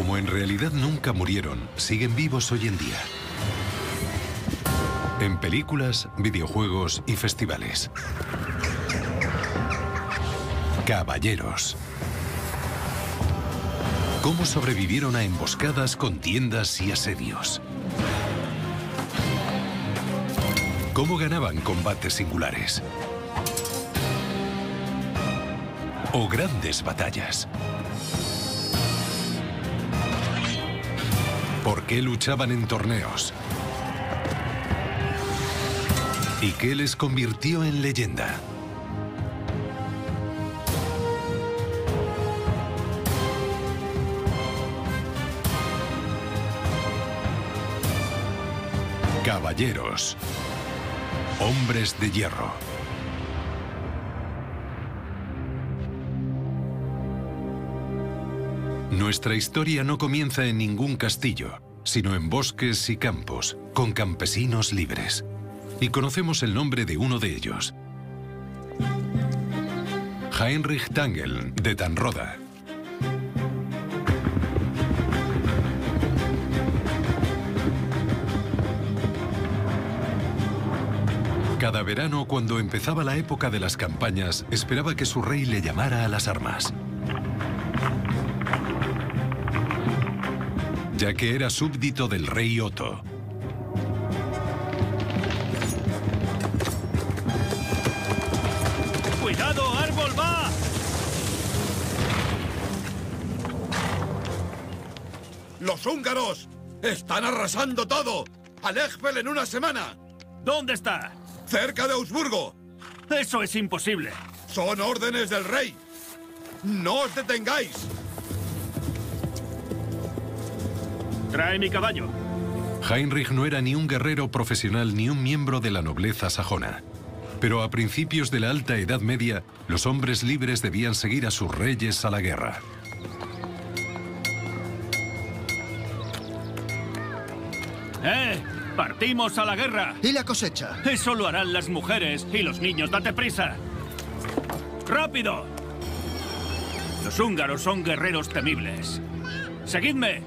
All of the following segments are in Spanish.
Como en realidad nunca murieron, siguen vivos hoy en día. En películas, videojuegos y festivales. Caballeros. ¿Cómo sobrevivieron a emboscadas, contiendas y asedios? ¿Cómo ganaban combates singulares? ¿O grandes batallas? ¿Por qué luchaban en torneos? ¿Y qué les convirtió en leyenda? Caballeros. Hombres de hierro. Nuestra historia no comienza en ningún castillo, sino en bosques y campos, con campesinos libres. Y conocemos el nombre de uno de ellos. Heinrich Tangel, de Tanroda. Cada verano, cuando empezaba la época de las campañas, esperaba que su rey le llamara a las armas. Ya que era súbdito del rey Otto. ¡Cuidado, árbol va! ¡Los húngaros! ¡Están arrasando todo! ¡Al Ejfel en una semana! ¿Dónde está? ¡Cerca de Augsburgo! Eso es imposible. Son órdenes del rey. ¡No os detengáis! Trae mi caballo. Heinrich no era ni un guerrero profesional ni un miembro de la nobleza sajona. Pero a principios de la Alta Edad Media, los hombres libres debían seguir a sus reyes a la guerra. ¡Eh! ¡Partimos a la guerra! ¿Y la cosecha? Eso lo harán las mujeres y los niños. ¡Date prisa! ¡Rápido! Los húngaros son guerreros temibles. ¡Seguidme!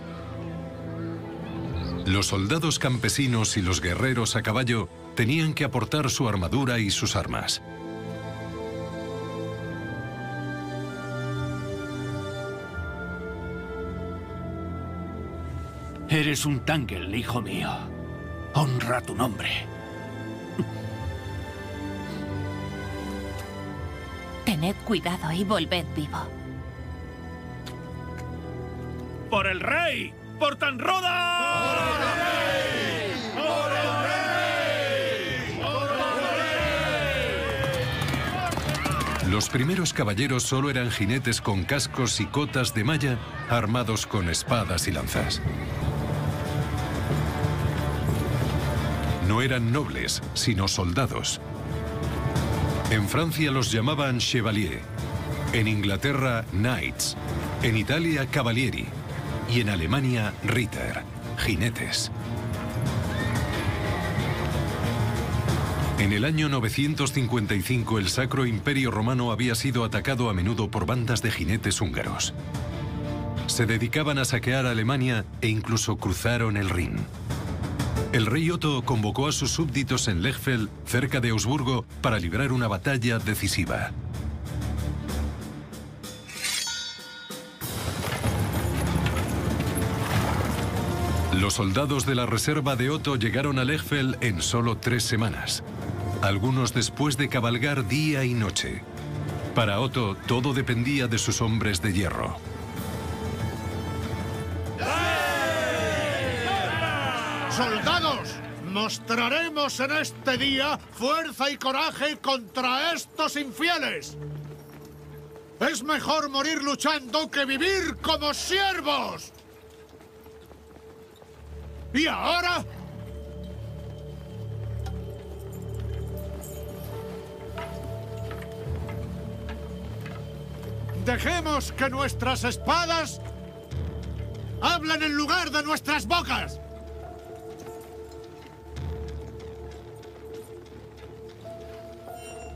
Los soldados campesinos y los guerreros a caballo tenían que aportar su armadura y sus armas. Eres un Tangel, hijo mío. Honra tu nombre. Tened cuidado y volved vivo. ¡Por el rey! ¡Por Tanroda! Los primeros caballeros solo eran jinetes con cascos y cotas de malla armados con espadas y lanzas. No eran nobles, sino soldados. En Francia los llamaban chevalier, en Inglaterra knights, en Italia cavalieri y en Alemania ritter, jinetes. En el año 955 el Sacro Imperio Romano había sido atacado a menudo por bandas de jinetes húngaros. Se dedicaban a saquear Alemania e incluso cruzaron el Rin. El rey Otto convocó a sus súbditos en Lechfeld, cerca de Augsburgo, para librar una batalla decisiva. Los soldados de la reserva de Otto llegaron a Lechfeld en solo tres semanas, algunos después de cabalgar día y noche. Para Otto todo dependía de sus hombres de hierro. ¡Soldados! Mostraremos en este día fuerza y coraje contra estos infieles. Es mejor morir luchando que vivir como siervos. ¿Y ahora? Dejemos que nuestras espadas hablen en lugar de nuestras bocas.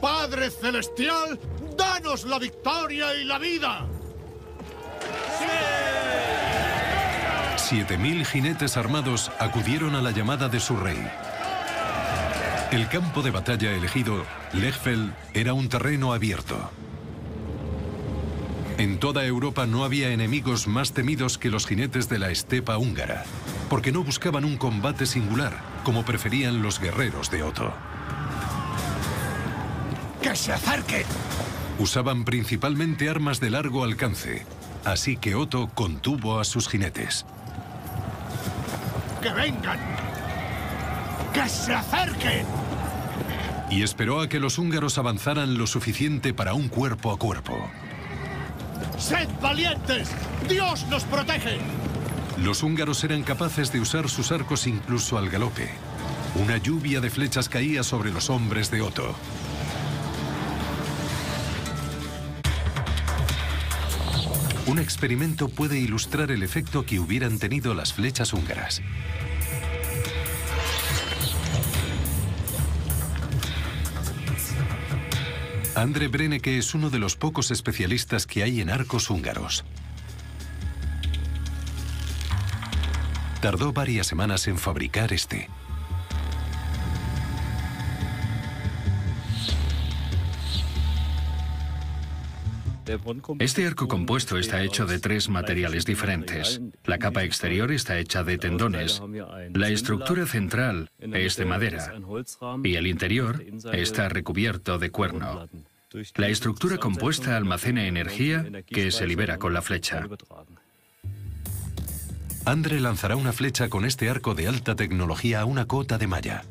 Padre Celestial, danos la victoria y la vida. 7.000 jinetes armados acudieron a la llamada de su rey. El campo de batalla elegido, Lechfeld, era un terreno abierto. En toda Europa no había enemigos más temidos que los jinetes de la estepa húngara, porque no buscaban un combate singular, como preferían los guerreros de Otto. ¡Que se acerquen! Usaban principalmente armas de largo alcance, así que Otto contuvo a sus jinetes. ¡Que vengan! ¡Que se acerquen! Y esperó a que los húngaros avanzaran lo suficiente para un cuerpo a cuerpo. ¡Sed valientes! ¡Dios nos protege! Los húngaros eran capaces de usar sus arcos incluso al galope. Una lluvia de flechas caía sobre los hombres de Otto. Un experimento puede ilustrar el efecto que hubieran tenido las flechas húngaras. Andre Brennecke es uno de los pocos especialistas que hay en arcos húngaros. Tardó varias semanas en fabricar este. Este arco compuesto está hecho de tres materiales diferentes. La capa exterior está hecha de tendones, la estructura central es de madera y el interior está recubierto de cuerno. La estructura compuesta almacena energía que se libera con la flecha. Andre lanzará una flecha con este arco de alta tecnología a una cota de malla.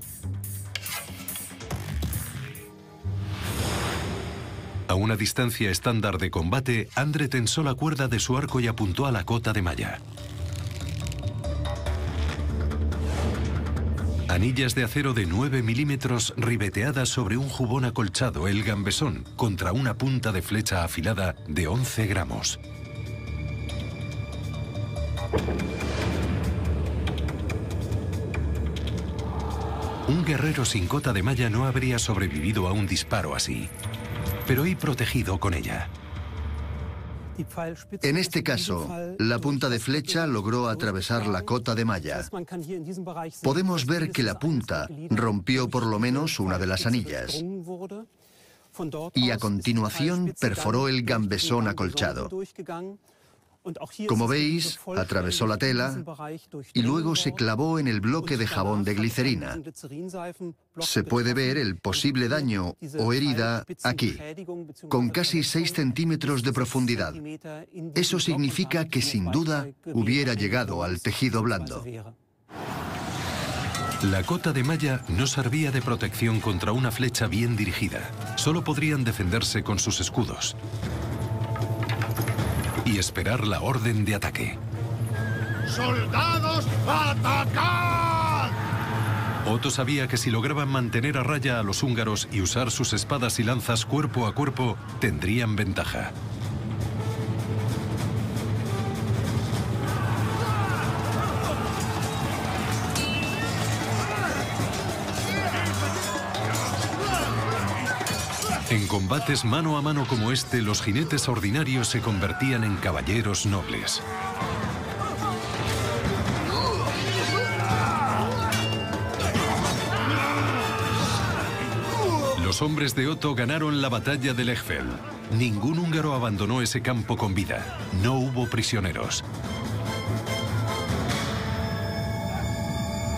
A una distancia estándar de combate, Andre tensó la cuerda de su arco y apuntó a la cota de malla. Anillas de acero de 9 milímetros ribeteadas sobre un jubón acolchado, el gambesón, contra una punta de flecha afilada de 11 gramos. Un guerrero sin cota de malla no habría sobrevivido a un disparo así, pero y protegido con ella. En este caso, la punta de flecha logró atravesar la cota de malla. Podemos ver que la punta rompió por lo menos una de las anillas y a continuación perforó el gambesón acolchado. Como veis, atravesó la tela y luego se clavó en el bloque de jabón de glicerina. Se puede ver el posible daño o herida aquí, con casi 6 centímetros de profundidad. Eso significa que sin duda hubiera llegado al tejido blando. La cota de malla no servía de protección contra una flecha bien dirigida. Solo podrían defenderse con sus escudos y esperar la orden de ataque. ¡Soldados, atacad! Otto sabía que si lograban mantener a raya a los húngaros y usar sus espadas y lanzas cuerpo a cuerpo, tendrían ventaja. En combates mano a mano como este, los jinetes ordinarios se convertían en caballeros nobles. Los hombres de Otto ganaron la batalla de Lechfeld. Ningún húngaro abandonó ese campo con vida. No hubo prisioneros.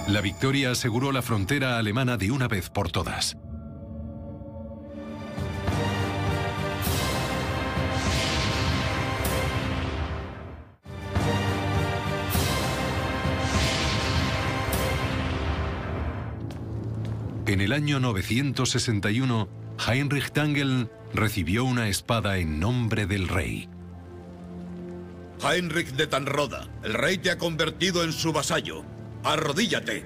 La victoria aseguró la frontera alemana de una vez por todas. En el año 961, Heinrich Tangel recibió una espada en nombre del rey. Heinrich de Tanroda, el rey te ha convertido en su vasallo. Arrodíllate.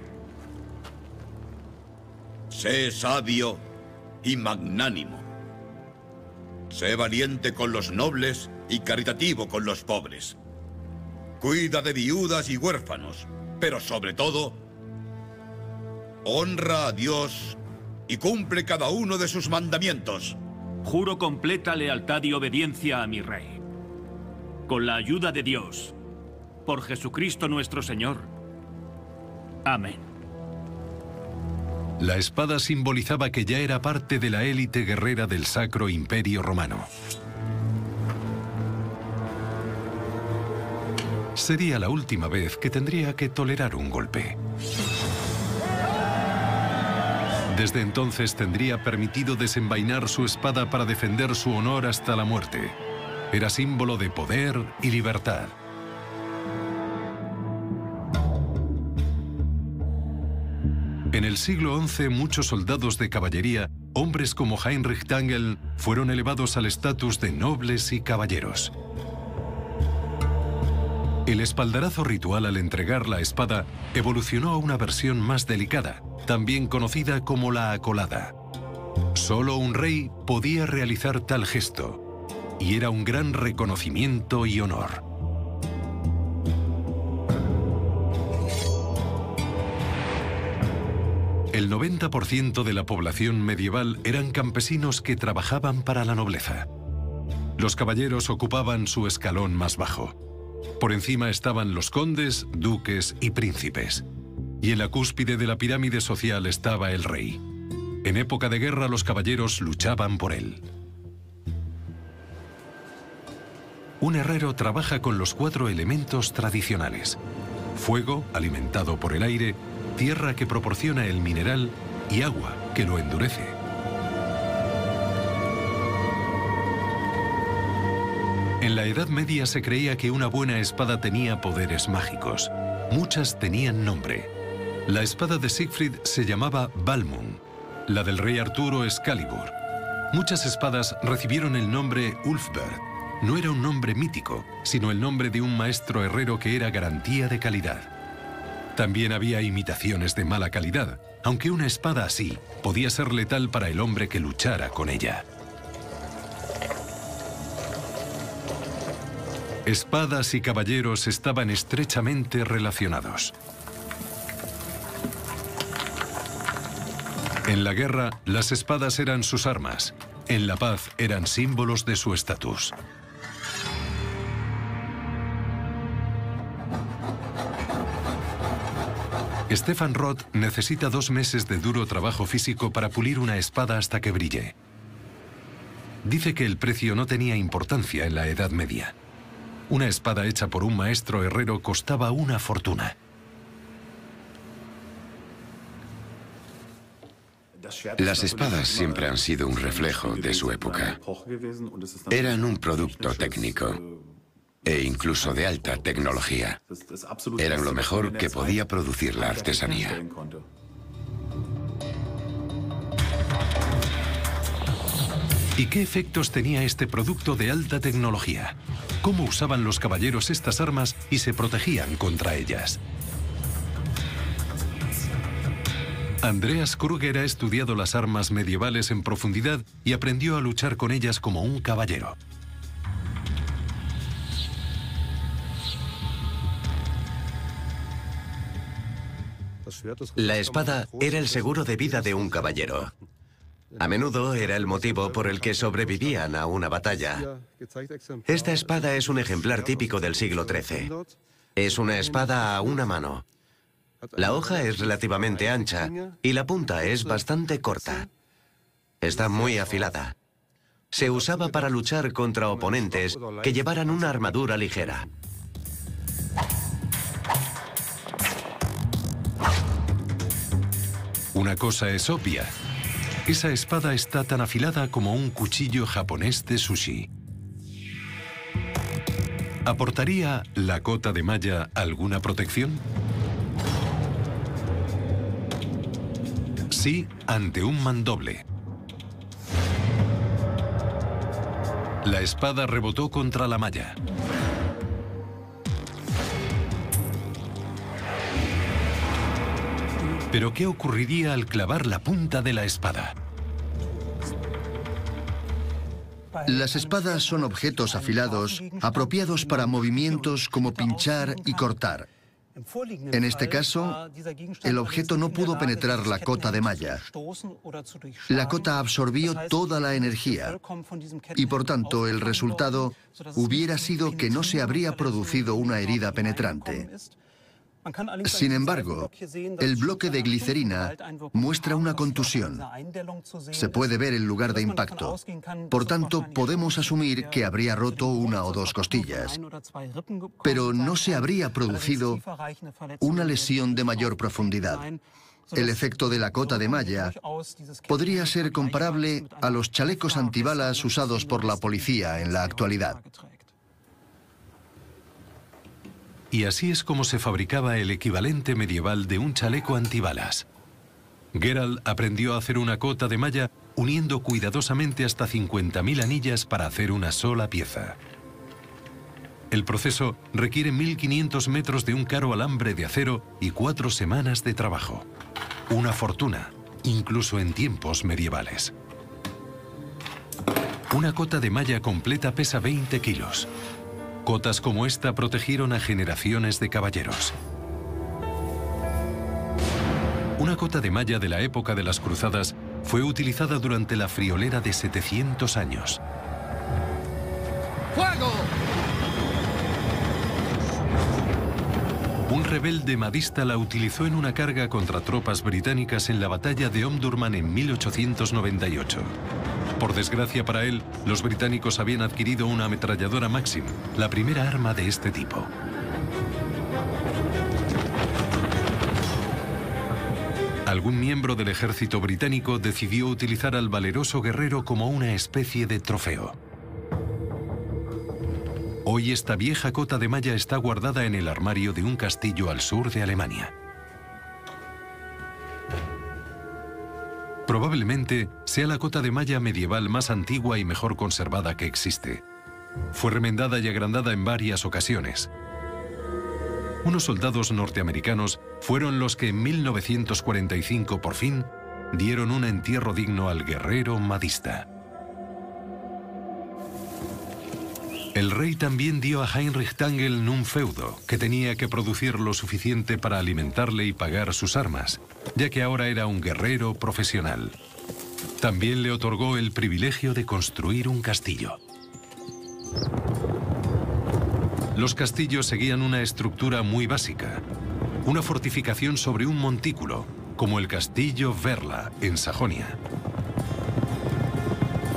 Sé sabio y magnánimo. Sé valiente con los nobles y caritativo con los pobres. Cuida de viudas y huérfanos, pero sobre todo, honra a Dios y cumple cada uno de sus mandamientos. Juro completa lealtad y obediencia a mi rey. Con la ayuda de Dios, por Jesucristo nuestro Señor. Amén. La espada simbolizaba que ya era parte de la élite guerrera del Sacro Imperio Romano. Sería la última vez que tendría que tolerar un golpe. Desde entonces tendría permitido desenvainar su espada para defender su honor hasta la muerte. Era símbolo de poder y libertad. En el siglo XI, muchos soldados de caballería, hombres como Heinrich Tangel, fueron elevados al estatus de nobles y caballeros. El espaldarazo ritual al entregar la espada evolucionó a una versión más delicada, también conocida como la acolada. Solo un rey podía realizar tal gesto, y era un gran reconocimiento y honor. El 90% de la población medieval eran campesinos que trabajaban para la nobleza. Los caballeros ocupaban su escalón más bajo. Por encima estaban los condes, duques y príncipes. Y en la cúspide de la pirámide social estaba el rey. En época de guerra los caballeros luchaban por él. Un herrero trabaja con los cuatro elementos tradicionales. Fuego, alimentado por el aire, tierra que proporciona el mineral y agua que lo endurece. En la Edad Media se creía que una buena espada tenía poderes mágicos. Muchas tenían nombre. La espada de Siegfried se llamaba Balmung, la del rey Arturo Excalibur. Muchas espadas recibieron el nombre Ulfberg. No era un nombre mítico, sino el nombre de un maestro herrero que era garantía de calidad. También había imitaciones de mala calidad, aunque una espada así podía ser letal para el hombre que luchara con ella. Espadas y caballeros estaban estrechamente relacionados. En la guerra, las espadas eran sus armas. En la paz, eran símbolos de su estatus. Stefan Roth necesita dos meses de duro trabajo físico para pulir una espada hasta que brille. Dice que el precio no tenía importancia en la Edad Media. Una espada hecha por un maestro herrero costaba una fortuna. Las espadas siempre han sido un reflejo de su época. Eran un producto técnico e incluso de alta tecnología. Eran lo mejor que podía producir la artesanía. ¿Y qué efectos tenía este producto de alta tecnología? ¿Cómo usaban los caballeros estas armas y se protegían contra ellas? Andreas Kruger ha estudiado las armas medievales en profundidad y aprendió a luchar con ellas como un caballero. La espada era el seguro de vida de un caballero. A menudo era el motivo por el que sobrevivían a una batalla. Esta espada es un ejemplar típico del siglo XIII. Es una espada a una mano. La hoja es relativamente ancha y la punta es bastante corta. Está muy afilada. Se usaba para luchar contra oponentes que llevaran una armadura ligera. Una cosa es obvia. Esa espada está tan afilada como un cuchillo japonés de sushi. ¿Aportaría la cota de malla alguna protección? Sí, ante un mandoble. La espada rebotó contra la malla. Pero ¿qué ocurriría al clavar la punta de la espada? Las espadas son objetos afilados apropiados para movimientos como pinchar y cortar. En este caso, el objeto no pudo penetrar la cota de malla. La cota absorbió toda la energía y por tanto el resultado hubiera sido que no se habría producido una herida penetrante. Sin embargo, el bloque de glicerina muestra una contusión. Se puede ver el lugar de impacto. Por tanto, podemos asumir que habría roto una o dos costillas. Pero no se habría producido una lesión de mayor profundidad. El efecto de la cota de malla podría ser comparable a los chalecos antibalas usados por la policía en la actualidad. Y así es como se fabricaba el equivalente medieval de un chaleco antibalas. Gerald aprendió a hacer una cota de malla uniendo cuidadosamente hasta 50.000 anillas para hacer una sola pieza. El proceso requiere 1.500 metros de un caro alambre de acero y cuatro semanas de trabajo. Una fortuna, incluso en tiempos medievales. Una cota de malla completa pesa 20 kilos. Cotas como esta protegieron a generaciones de caballeros. Una cota de malla de la época de las cruzadas fue utilizada durante la friolera de 700 años. ¡Fuego! Un rebelde madista la utilizó en una carga contra tropas británicas en la batalla de Omdurman en 1898. Por desgracia para él, los británicos habían adquirido una ametralladora Maxim, la primera arma de este tipo. Algún miembro del ejército británico decidió utilizar al valeroso guerrero como una especie de trofeo. Hoy esta vieja cota de malla está guardada en el armario de un castillo al sur de Alemania. Probablemente sea la cota de malla medieval más antigua y mejor conservada que existe. Fue remendada y agrandada en varias ocasiones. Unos soldados norteamericanos fueron los que en 1945 por fin dieron un entierro digno al guerrero madista. El rey también dio a Heinrich Tangel un feudo, que tenía que producir lo suficiente para alimentarle y pagar sus armas, ya que ahora era un guerrero profesional. También le otorgó el privilegio de construir un castillo. Los castillos seguían una estructura muy básica, una fortificación sobre un montículo, como el castillo Verla, en Sajonia.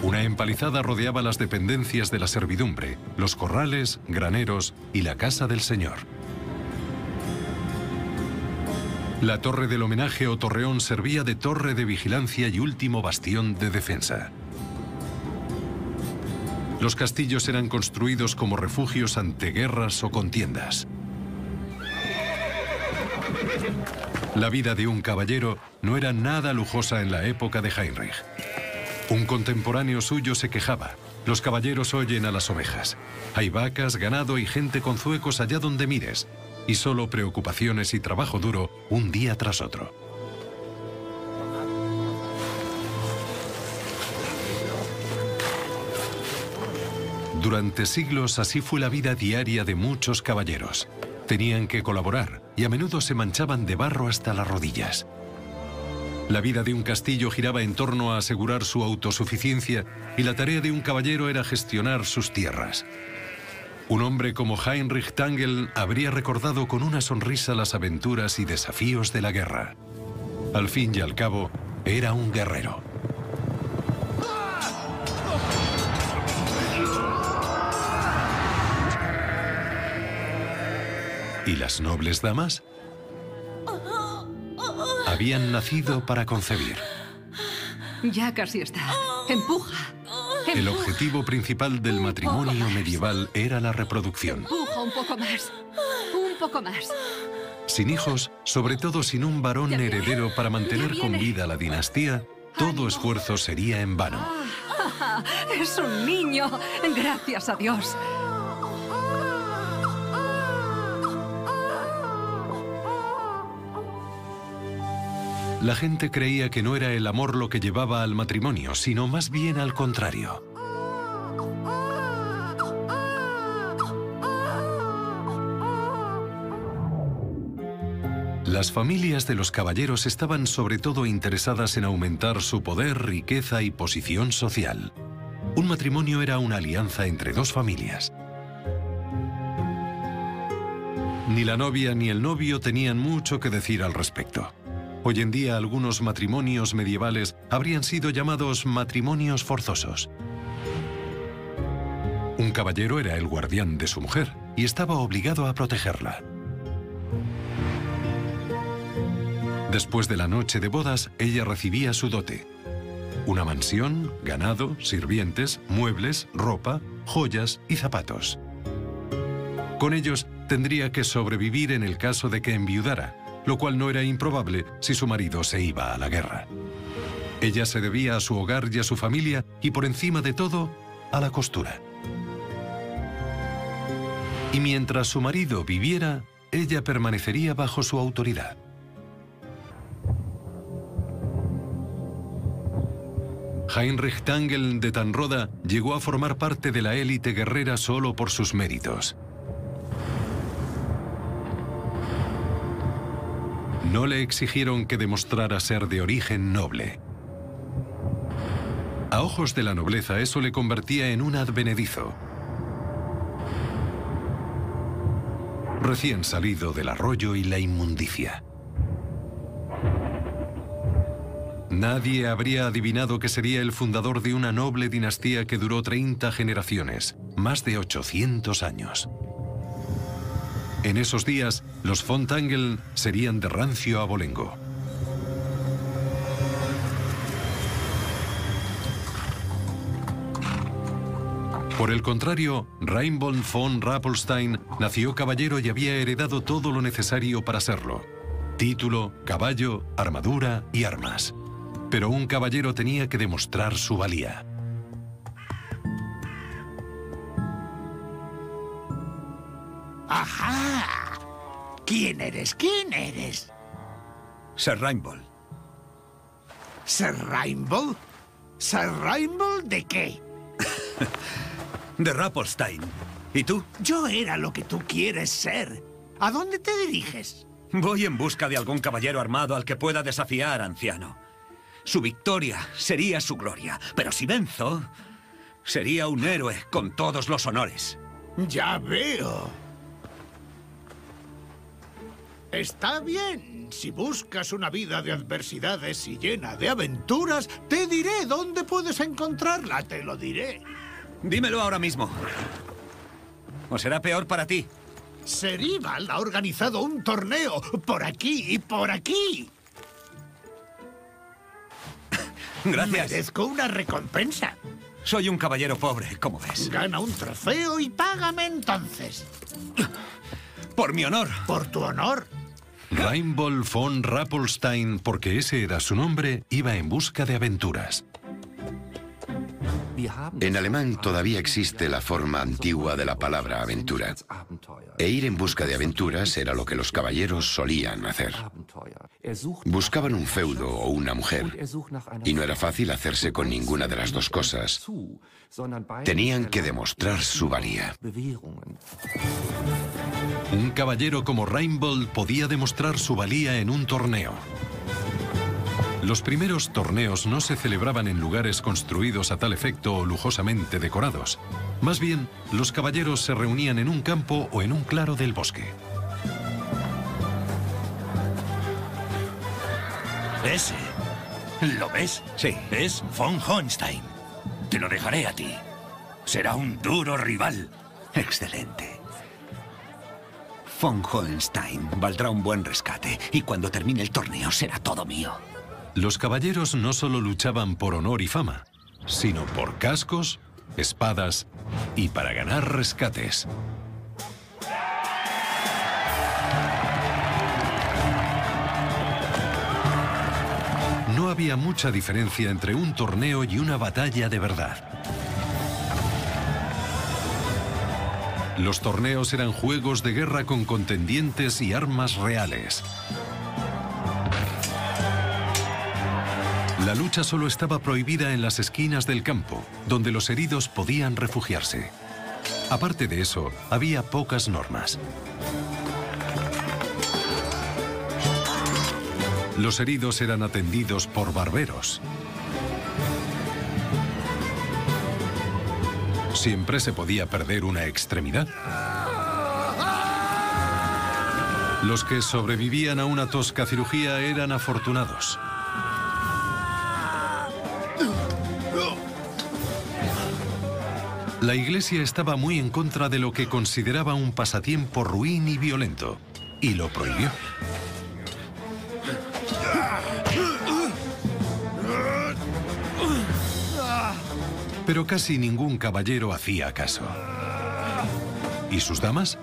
Una empalizada rodeaba las dependencias de la servidumbre, los corrales, graneros y la casa del señor. La torre del homenaje o torreón servía de torre de vigilancia y último bastión de defensa. Los castillos eran construidos como refugios ante guerras o contiendas. La vida de un caballero no era nada lujosa en la época de Heinrich. Un contemporáneo suyo se quejaba. Los caballeros oyen a las ovejas. Hay vacas, ganado y gente con zuecos allá donde mires. Y solo preocupaciones y trabajo duro un día tras otro. Durante siglos así fue la vida diaria de muchos caballeros. Tenían que colaborar y a menudo se manchaban de barro hasta las rodillas. La vida de un castillo giraba en torno a asegurar su autosuficiencia y la tarea de un caballero era gestionar sus tierras. Un hombre como Heinrich Tangel habría recordado con una sonrisa las aventuras y desafíos de la guerra. Al fin y al cabo, era un guerrero. ¿Y las nobles damas? Habían nacido para concebir. Ya casi está. Empuja. El objetivo principal del matrimonio medieval era la reproducción. Empuja un poco más. Un poco más. Sin hijos, sobre todo sin un varón heredero para mantener con vida la dinastía, todo esfuerzo sería en vano. Ah, es un niño. Gracias a Dios. La gente creía que no era el amor lo que llevaba al matrimonio, sino más bien al contrario. Las familias de los caballeros estaban sobre todo interesadas en aumentar su poder, riqueza y posición social. Un matrimonio era una alianza entre dos familias. Ni la novia ni el novio tenían mucho que decir al respecto. Hoy en día algunos matrimonios medievales habrían sido llamados matrimonios forzosos. Un caballero era el guardián de su mujer y estaba obligado a protegerla. Después de la noche de bodas, ella recibía su dote. Una mansión, ganado, sirvientes, muebles, ropa, joyas y zapatos. Con ellos tendría que sobrevivir en el caso de que enviudara, lo cual no era improbable si su marido se iba a la guerra. Ella se debía a su hogar y a su familia y por encima de todo, a la costura. Y mientras su marido viviera, ella permanecería bajo su autoridad. Heinrich Tangel de Tanroda llegó a formar parte de la élite guerrera solo por sus méritos. No le exigieron que demostrara ser de origen noble. A ojos de la nobleza eso le convertía en un advenedizo. Recién salido del arroyo y la inmundicia. Nadie habría adivinado que sería el fundador de una noble dinastía que duró 30 generaciones, más de 800 años. En esos días, los Fontangel serían de rancio abolengo. Por el contrario, Reinbold von Rappelstein nació caballero y había heredado todo lo necesario para serlo. Título, caballo, armadura y armas. Pero un caballero tenía que demostrar su valía. ¡Ajá! ¿Quién eres? ¿Quién eres? Sir Rainbow. ¿Sir Rainbow? ¿Sir Rainbow de qué? de Rappelstein. ¿Y tú? Yo era lo que tú quieres ser. ¿A dónde te diriges? Voy en busca de algún caballero armado al que pueda desafiar, anciano. Su victoria sería su gloria, pero si venzo, sería un héroe con todos los honores. Ya veo. Está bien. Si buscas una vida de adversidades y llena de aventuras, te diré dónde puedes encontrarla, te lo diré. Dímelo ahora mismo. ¿O será peor para ti? Serival ha organizado un torneo por aquí y por aquí. Gracias. Merezco una recompensa. Soy un caballero pobre, como ves. Gana un trofeo y págame entonces. Por mi honor. Por tu honor. Reinbold von Rappelstein, porque ese era su nombre, iba en busca de aventuras. En alemán todavía existe la forma antigua de la palabra aventura. E ir en busca de aventuras era lo que los caballeros solían hacer. Buscaban un feudo o una mujer, y no era fácil hacerse con ninguna de las dos cosas. Tenían que demostrar su valía. Un caballero como Reinbold podía demostrar su valía en un torneo. Los primeros torneos no se celebraban en lugares construidos a tal efecto o lujosamente decorados. Más bien, los caballeros se reunían en un campo o en un claro del bosque. Ese. ¿Lo ves? Sí. Es von Hohenstein. Te lo dejaré a ti. Será un duro rival. Excelente. Von Hohenstein valdrá un buen rescate y cuando termine el torneo será todo mío. Los caballeros no solo luchaban por honor y fama, sino por cascos, espadas y para ganar rescates. No había mucha diferencia entre un torneo y una batalla de verdad. Los torneos eran juegos de guerra con contendientes y armas reales. La lucha solo estaba prohibida en las esquinas del campo, donde los heridos podían refugiarse. Aparte de eso, había pocas normas. Los heridos eran atendidos por barberos. Siempre se podía perder una extremidad. Los que sobrevivían a una tosca cirugía eran afortunados. La iglesia estaba muy en contra de lo que consideraba un pasatiempo ruin y violento, y lo prohibió. Pero casi ningún caballero hacía caso. ¿Y sus damas?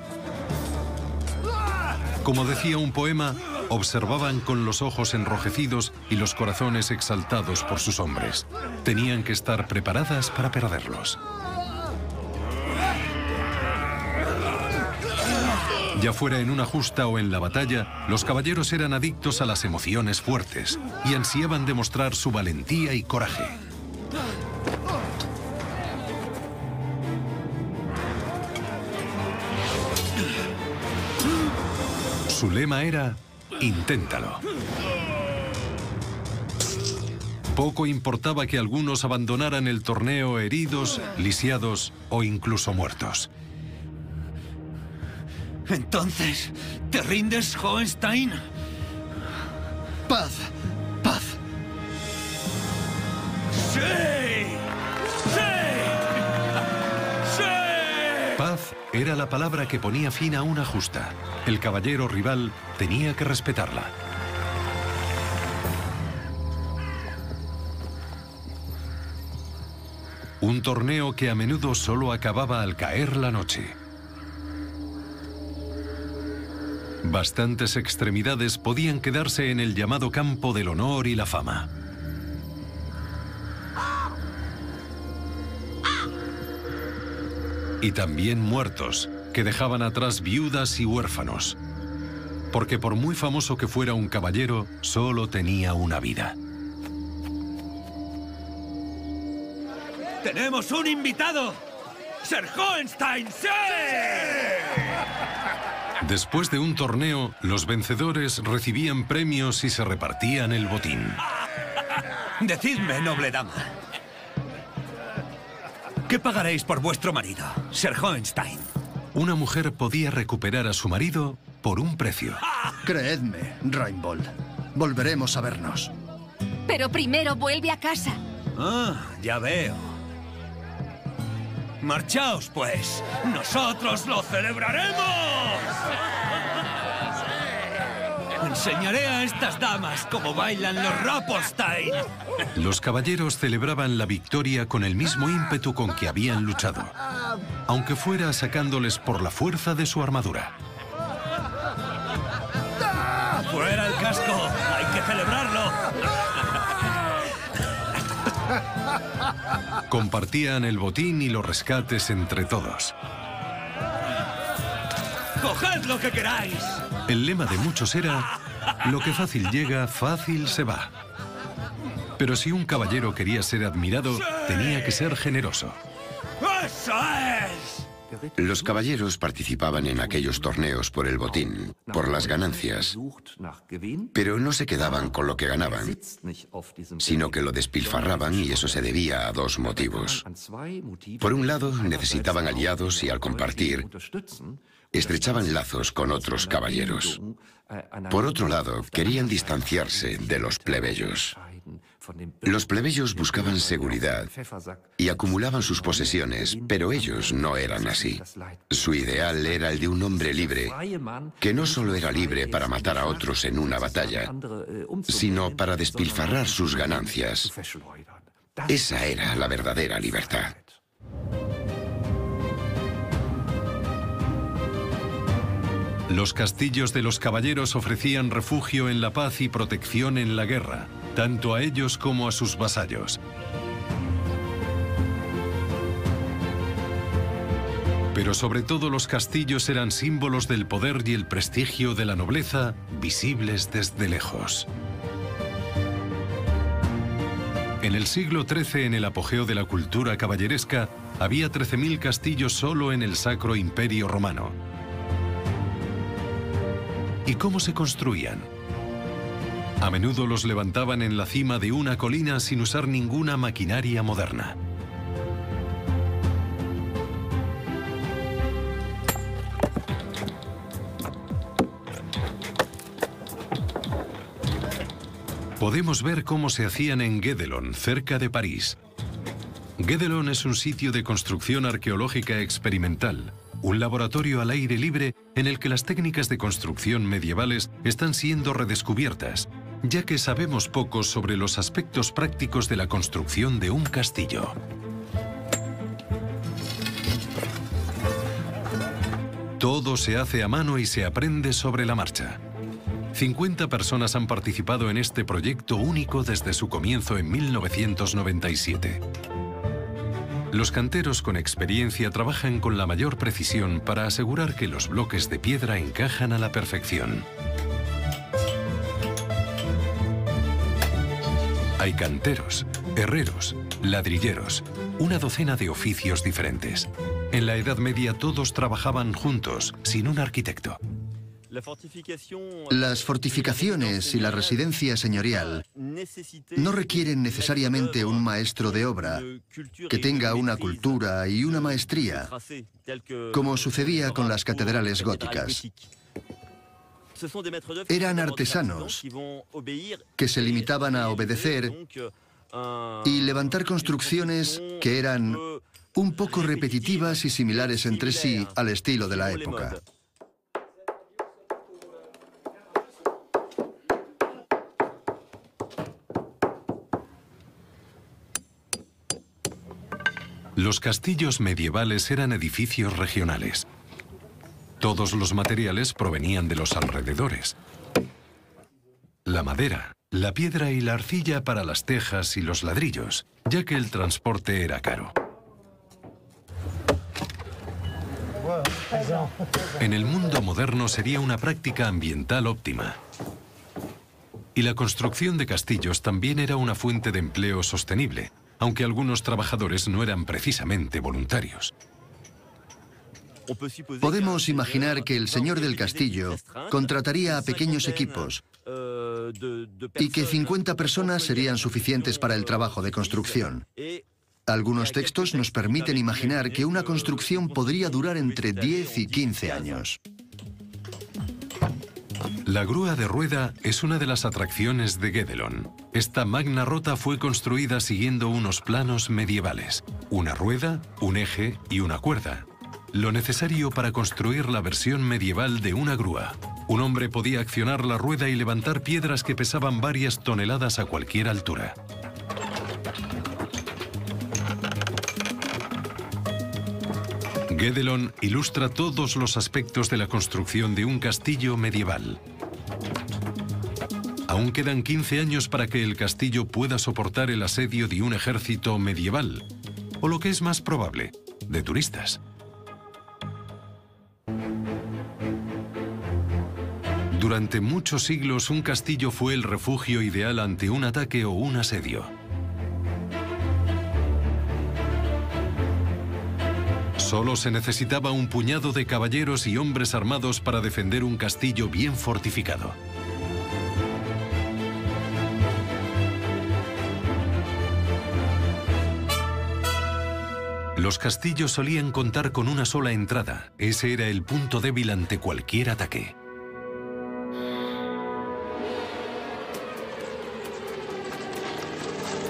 Como decía un poema, observaban con los ojos enrojecidos y los corazones exaltados por sus hombres. Tenían que estar preparadas para perderlos. Ya fuera en una justa o en la batalla, los caballeros eran adictos a las emociones fuertes y ansiaban demostrar su valentía y coraje. Su lema era, inténtalo. Poco importaba que algunos abandonaran el torneo heridos, lisiados o incluso muertos. Entonces, ¿te rindes, Hohenstein? Paz. Era la palabra que ponía fin a una justa. El caballero rival tenía que respetarla. Un torneo que a menudo solo acababa al caer la noche. Bastantes extremidades podían quedarse en el llamado campo del honor y la fama. Y también muertos, que dejaban atrás viudas y huérfanos. Porque por muy famoso que fuera un caballero, solo tenía una vida. ¡Tenemos un invitado! ¡Ser Hohenstein! ¡Sí! Después de un torneo, los vencedores recibían premios y se repartían el botín. Decidme, noble dama. ¿Qué pagaréis por vuestro marido, Sir Hohenstein? Una mujer podía recuperar a su marido por un precio. Creedme, Rainbold. Volveremos a vernos. Pero primero vuelve a casa. Ah, ya veo. Marchaos, pues. Nosotros lo celebraremos. Enseñaré a estas damas cómo bailan los Rapolstein. Los caballeros celebraban la victoria con el mismo ímpetu con que habían luchado, aunque fuera sacándoles por la fuerza de su armadura. ¡Fuera el casco! ¡Hay que celebrarlo! Compartían el botín y los rescates entre todos. ¡Coged lo que queráis! El lema de muchos era, lo que fácil llega, fácil se va. Pero si un caballero quería ser admirado, tenía que ser generoso. ¡Eso es! Los caballeros participaban en aquellos torneos por el botín, por las ganancias, pero no se quedaban con lo que ganaban, sino que lo despilfarraban y eso se debía a dos motivos. Por un lado, necesitaban aliados y al compartir, estrechaban lazos con otros caballeros. Por otro lado, querían distanciarse de los plebeyos. Los plebeyos buscaban seguridad y acumulaban sus posesiones, pero ellos no eran así. Su ideal era el de un hombre libre, que no solo era libre para matar a otros en una batalla, sino para despilfarrar sus ganancias. Esa era la verdadera libertad. Los castillos de los caballeros ofrecían refugio en la paz y protección en la guerra, tanto a ellos como a sus vasallos. Pero sobre todo los castillos eran símbolos del poder y el prestigio de la nobleza, visibles desde lejos. En el siglo XIII, en el apogeo de la cultura caballeresca, había 13.000 castillos solo en el Sacro Imperio Romano. ¿Y cómo se construían? A menudo los levantaban en la cima de una colina sin usar ninguna maquinaria moderna. Podemos ver cómo se hacían en Guédelon, cerca de París. Guédelon es un sitio de construcción arqueológica experimental, un laboratorio al aire libre en el que las técnicas de construcción medievales están siendo redescubiertas, ya que sabemos poco sobre los aspectos prácticos de la construcción de un castillo. Todo se hace a mano y se aprende sobre la marcha. 50 personas han participado en este proyecto único desde su comienzo en 1997. Los canteros con experiencia trabajan con la mayor precisión para asegurar que los bloques de piedra encajan a la perfección. Hay canteros, herreros, ladrilleros, una docena de oficios diferentes. En la Edad Media todos trabajaban juntos, sin un arquitecto. Las fortificaciones y la residencia señorial no requieren necesariamente un maestro de obra que tenga una cultura y una maestría, como sucedía con las catedrales góticas. Eran artesanos que se limitaban a obedecer y levantar construcciones que eran un poco repetitivas y similares entre sí al estilo de la época. Los castillos medievales eran edificios regionales. Todos los materiales provenían de los alrededores. La madera, la piedra y la arcilla para las tejas y los ladrillos, ya que el transporte era caro. En el mundo moderno sería una práctica ambiental óptima. Y la construcción de castillos también era una fuente de empleo sostenible, aunque algunos trabajadores no eran precisamente voluntarios. Podemos imaginar que el señor del castillo contrataría a pequeños equipos y que 50 personas serían suficientes para el trabajo de construcción. Algunos textos nos permiten imaginar que una construcción podría durar entre 10 y 15 años. La grúa de rueda es una de las atracciones de Guédelon. Esta magna rota fue construida siguiendo unos planos medievales. Una rueda, un eje y una cuerda. Lo necesario para construir la versión medieval de una grúa. Un hombre podía accionar la rueda y levantar piedras que pesaban varias toneladas a cualquier altura. Guédelon ilustra todos los aspectos de la construcción de un castillo medieval. Aún quedan 15 años para que el castillo pueda soportar el asedio de un ejército medieval, o lo que es más probable, de turistas. Durante muchos siglos un castillo fue el refugio ideal ante un ataque o un asedio. Solo se necesitaba un puñado de caballeros y hombres armados para defender un castillo bien fortificado. Los castillos solían contar con una sola entrada. Ese era el punto débil ante cualquier ataque.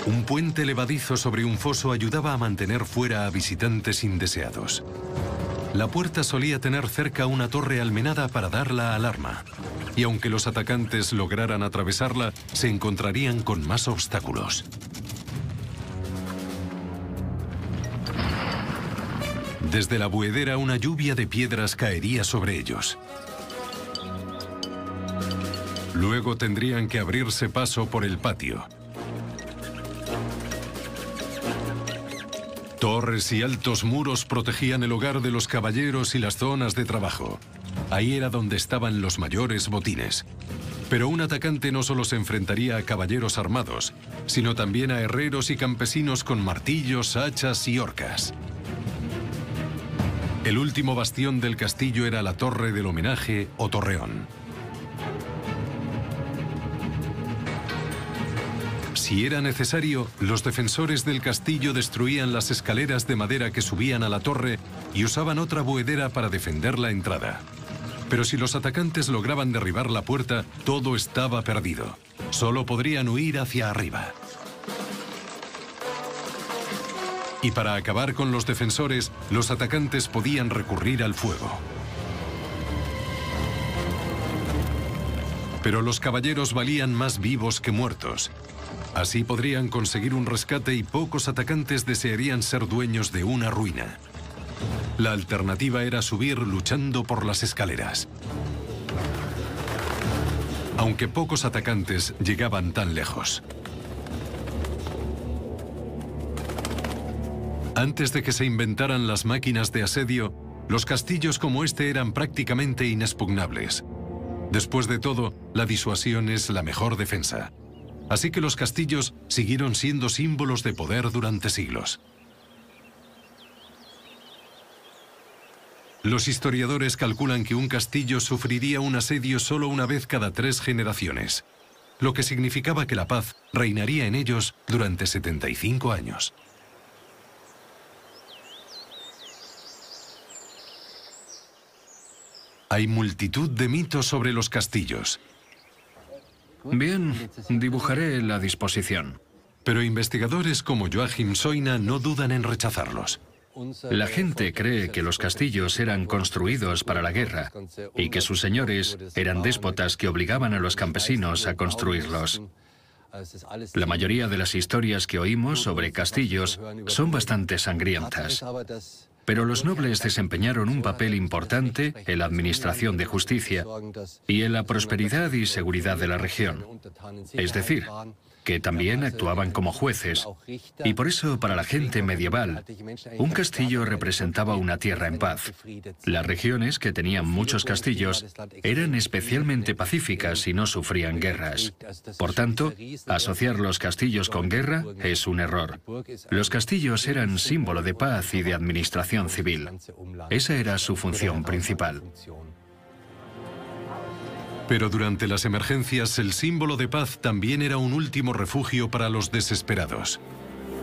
Un puente levadizo sobre un foso ayudaba a mantener fuera a visitantes indeseados. La puerta solía tener cerca una torre almenada para dar la alarma. Y aunque los atacantes lograran atravesarla, se encontrarían con más obstáculos. Desde la buedera una lluvia de piedras caería sobre ellos. Luego tendrían que abrirse paso por el patio. Torres y altos muros protegían el hogar de los caballeros y las zonas de trabajo. Ahí era donde estaban los mayores botines. Pero un atacante no solo se enfrentaría a caballeros armados, sino también a herreros y campesinos con martillos, hachas y horcas. El último bastión del castillo era la Torre del Homenaje o Torreón. Si era necesario, los defensores del castillo destruían las escaleras de madera que subían a la torre y usaban otra buedera para defender la entrada. Pero si los atacantes lograban derribar la puerta, todo estaba perdido. Solo podrían huir hacia arriba. Y para acabar con los defensores, los atacantes podían recurrir al fuego. Pero los caballeros valían más vivos que muertos. Así podrían conseguir un rescate y pocos atacantes desearían ser dueños de una ruina. La alternativa era subir luchando por las escaleras. Aunque pocos atacantes llegaban tan lejos. Antes de que se inventaran las máquinas de asedio, los castillos como este eran prácticamente inexpugnables. Después de todo, la disuasión es la mejor defensa. Así que los castillos siguieron siendo símbolos de poder durante siglos. Los historiadores calculan que un castillo sufriría un asedio solo una vez cada tres generaciones, lo que significaba que la paz reinaría en ellos durante 75 años. Hay multitud de mitos sobre los castillos. Bien, dibujaré la disposición. Pero investigadores como Joachim Soina no dudan en rechazarlos. La gente cree que los castillos eran construidos para la guerra y que sus señores eran déspotas que obligaban a los campesinos a construirlos. La mayoría de las historias que oímos sobre castillos son bastante sangrientas. Pero los nobles desempeñaron un papel importante en la administración de justicia y en la prosperidad y seguridad de la región. Es decir, que también actuaban como jueces, y por eso para la gente medieval, un castillo representaba una tierra en paz. Las regiones que tenían muchos castillos eran especialmente pacíficas y no sufrían guerras. Por tanto, asociar los castillos con guerra es un error. Los castillos eran símbolo de paz y de administración civil. Esa era su función principal. Pero durante las emergencias el símbolo de paz también era un último refugio para los desesperados.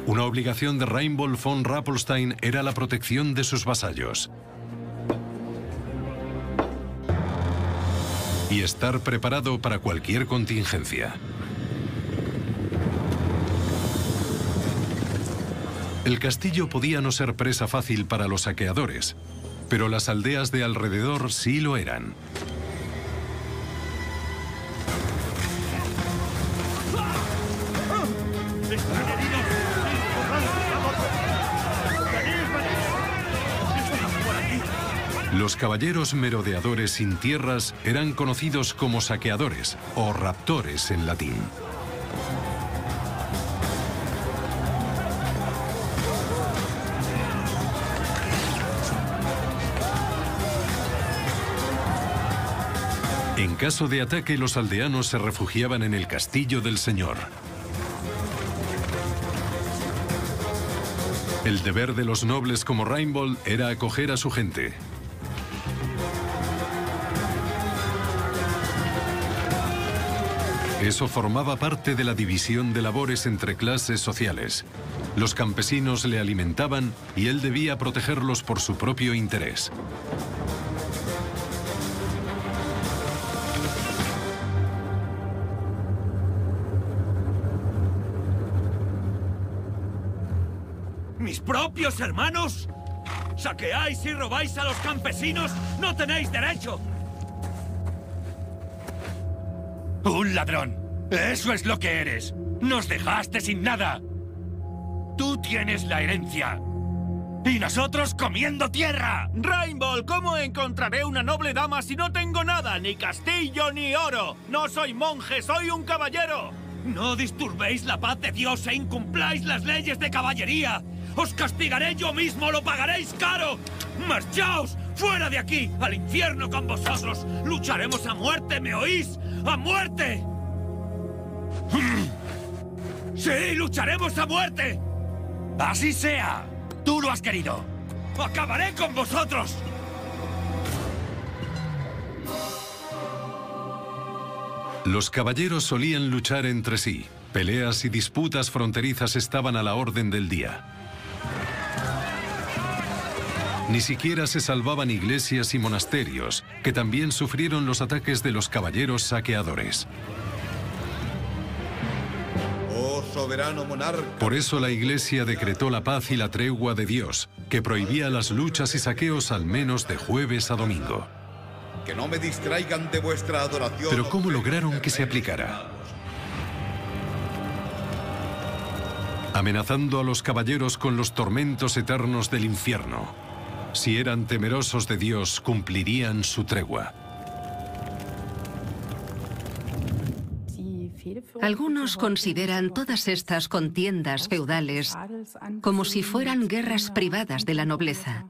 Una obligación de Reinbold von Rappelstein era la protección de sus vasallos. Y estar preparado para cualquier contingencia. El castillo podía no ser presa fácil para los saqueadores, pero las aldeas de alrededor sí lo eran. Los caballeros merodeadores sin tierras eran conocidos como saqueadores o raptores en latín. En caso de ataque, los aldeanos se refugiaban en el castillo del señor. El deber de los nobles como Reinbold era acoger a su gente. Eso formaba parte de la división de labores entre clases sociales. Los campesinos le alimentaban y él debía protegerlos por su propio interés. ¿Mis propios hermanos? ¿Saqueáis y robáis a los campesinos? ¡No tenéis derecho! Un ladrón. Eso es lo que eres. Nos dejaste sin nada. Tú tienes la herencia. Y nosotros comiendo tierra. Rainbow, ¿cómo encontraré una noble dama si no tengo nada? Ni castillo ni oro. No soy monje, soy un caballero. No disturbéis la paz de Dios e incumpláis las leyes de caballería. Os castigaré yo mismo, lo pagaréis caro. ¡Marchaos! ¡Fuera de aquí! ¡Al infierno con vosotros! ¡Lucharemos a muerte, ¿me oís? ¡A muerte! ¡Sí, lucharemos a muerte! ¡Así sea! ¡Tú lo has querido! ¡Acabaré con vosotros! Los caballeros solían luchar entre sí, Peleas y disputas fronterizas estaban a la orden del día. Ni siquiera se salvaban iglesias y monasterios, que también sufrieron los ataques de los caballeros saqueadores. Oh soberano monarca. Por eso la Iglesia decretó la paz y la tregua de Dios, que prohibía las luchas y saqueos al menos de jueves a domingo. Que no me distraigan de vuestra adoración. Pero ¿cómo lograron que se aplicara? Amenazando a los caballeros con los tormentos eternos del infierno. Si eran temerosos de Dios, cumplirían su tregua. Algunos consideran todas estas contiendas feudales como si fueran guerras privadas de la nobleza,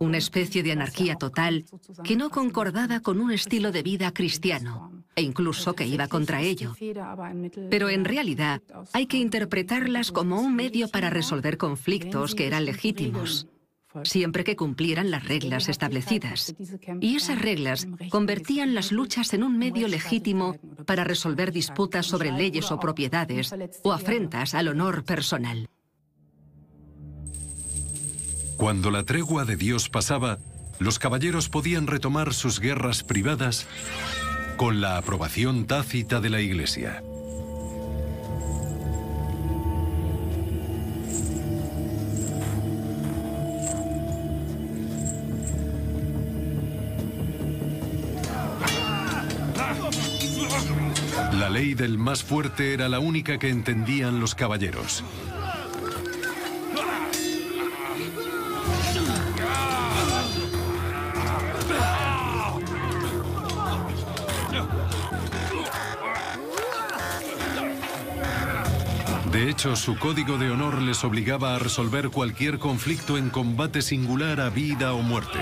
una especie de anarquía total que no concordaba con un estilo de vida cristiano e incluso que iba contra ello. Pero en realidad hay que interpretarlas como un medio para resolver conflictos que eran legítimos siempre que cumplieran las reglas establecidas. Y esas reglas convertían las luchas en un medio legítimo para resolver disputas sobre leyes o propiedades o afrentas al honor personal. Cuando la tregua de Dios pasaba, los caballeros podían retomar sus guerras privadas con la aprobación tácita de la Iglesia. Ley del más fuerte era la única que entendían los caballeros. De hecho, su código de honor les obligaba a resolver cualquier conflicto en combate singular a vida o muerte.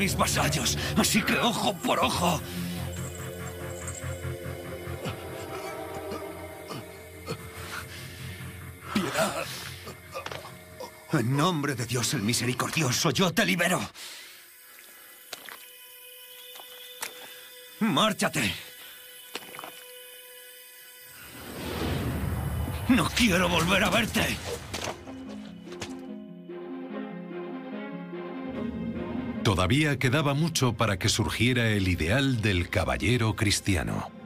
Mis vasallos, así que ojo por ojo. Piedad. En nombre de Dios el misericordioso, yo te libero. Márchate. No quiero volver a verte. Todavía quedaba mucho para que surgiera el ideal del caballero cristiano.